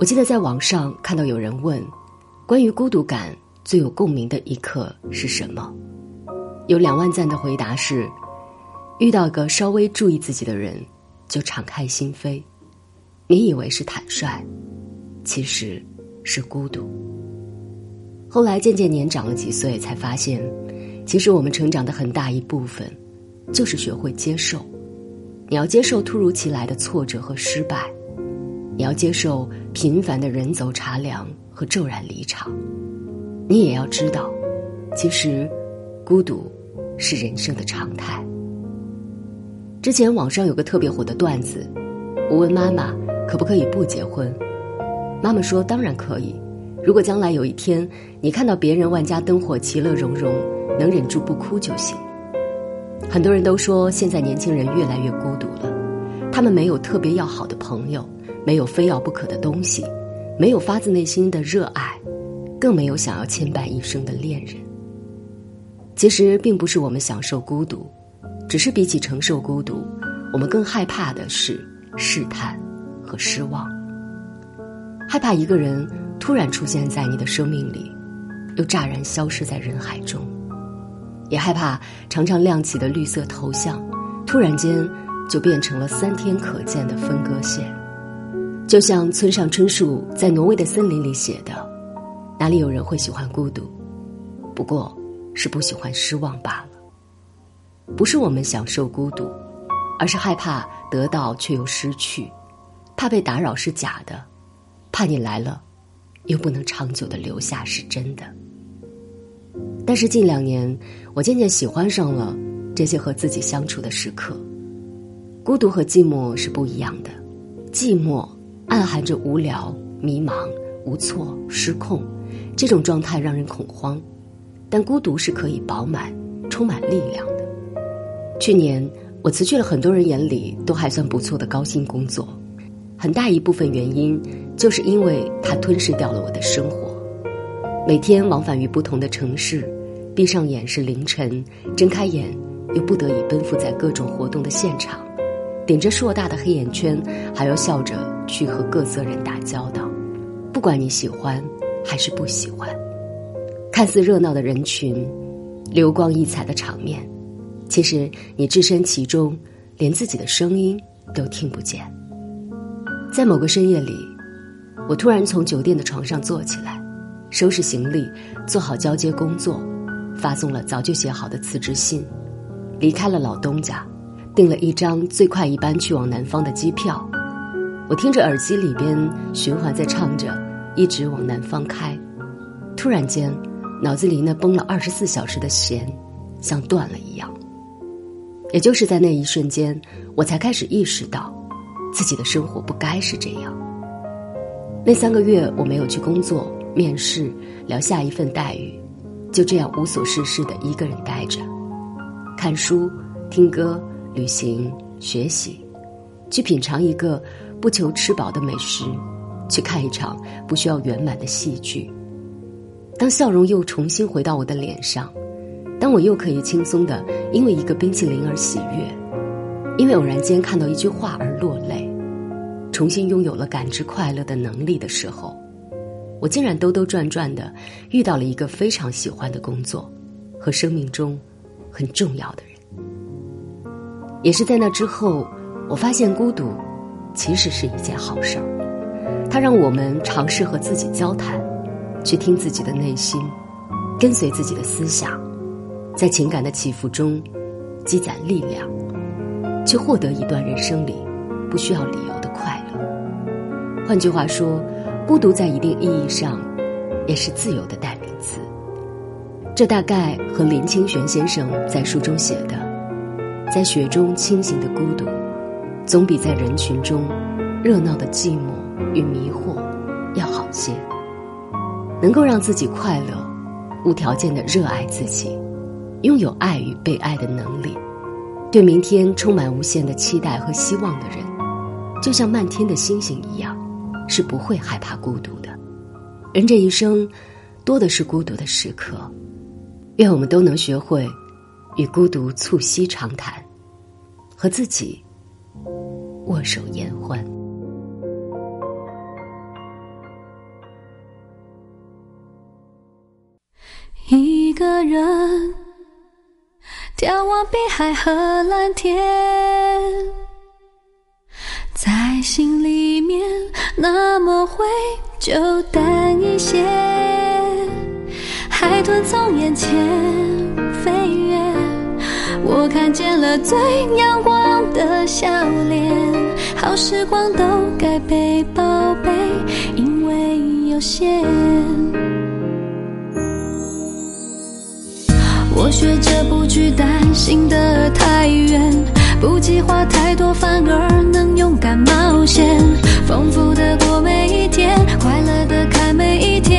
我记得在网上看到有人问，关于孤独感最有共鸣的一刻是什么？有两万赞的回答是：遇到个稍微注意自己的人，就敞开心扉。你以为是坦率，其实是孤独。后来渐渐年长了几岁，才发现，其实我们成长的很大一部分，就是学会接受。你要接受突如其来的挫折和失败。你要接受平凡的人走茶凉和骤然离场，你也要知道，其实孤独是人生的常态。之前网上有个特别火的段子，我问妈妈可不可以不结婚，妈妈说当然可以，如果将来有一天你看到别人万家灯火其乐融融，能忍住不哭就行。很多人都说现在年轻人越来越孤独了，他们没有特别要好的朋友。没有非要不可的东西，没有发自内心的热爱，更没有想要牵绊一生的恋人。其实并不是我们享受孤独，只是比起承受孤独，我们更害怕的是试探和失望。害怕一个人突然出现在你的生命里，又乍然消失在人海中；也害怕常常亮起的绿色头像，突然间就变成了三天可见的分割线。就像村上春树在挪威的森林里写的：“哪里有人会喜欢孤独？不过是不喜欢失望罢了。不是我们享受孤独，而是害怕得到却又失去，怕被打扰是假的，怕你来了又不能长久的留下是真的。但是近两年，我渐渐喜欢上了这些和自己相处的时刻。孤独和寂寞是不一样的，寂寞。”暗含着无聊、迷茫、无措、失控，这种状态让人恐慌。但孤独是可以饱满、充满力量的。去年我辞去了很多人眼里都还算不错的高薪工作，很大一部分原因就是因为它吞噬掉了我的生活。每天往返于不同的城市，闭上眼是凌晨，睁开眼又不得已奔赴在各种活动的现场。顶着硕大的黑眼圈，还要笑着去和各色人打交道，不管你喜欢还是不喜欢。看似热闹的人群，流光溢彩的场面，其实你置身其中，连自己的声音都听不见。在某个深夜里，我突然从酒店的床上坐起来，收拾行李，做好交接工作，发送了早就写好的辞职信，离开了老东家。订了一张最快一班去往南方的机票，我听着耳机里边循环在唱着“一直往南方开”，突然间，脑子里那绷了二十四小时的弦，像断了一样。也就是在那一瞬间，我才开始意识到，自己的生活不该是这样。那三个月，我没有去工作、面试、聊下一份待遇，就这样无所事事的一个人待着，看书、听歌。旅行、学习，去品尝一个不求吃饱的美食，去看一场不需要圆满的戏剧。当笑容又重新回到我的脸上，当我又可以轻松的因为一个冰淇淋而喜悦，因为偶然间看到一句话而落泪，重新拥有了感知快乐的能力的时候，我竟然兜兜转转的遇到了一个非常喜欢的工作，和生命中很重要的人。也是在那之后，我发现孤独其实是一件好事儿。它让我们尝试和自己交谈，去听自己的内心，跟随自己的思想，在情感的起伏中积攒力量，去获得一段人生里不需要理由的快乐。换句话说，孤独在一定意义上也是自由的代名词。这大概和林清玄先生在书中写的。在雪中清醒的孤独，总比在人群中热闹的寂寞与迷惑要好些，能够让自己快乐，无条件的热爱自己，拥有爱与被爱的能力，对明天充满无限的期待和希望的人，就像漫天的星星一样，是不会害怕孤独的。人这一生，多的是孤独的时刻，愿我们都能学会与孤独促膝长谈，和自己握手言欢。一个人眺望碧海和蓝天，在心里面那么灰就淡一些。海豚从眼前，我看见了最阳光的笑脸，好时光都该被宝贝，因为有限。我学着不去担心的太远，不计划太多，反而能勇敢冒险，丰富的过每一天，快乐的看每一天。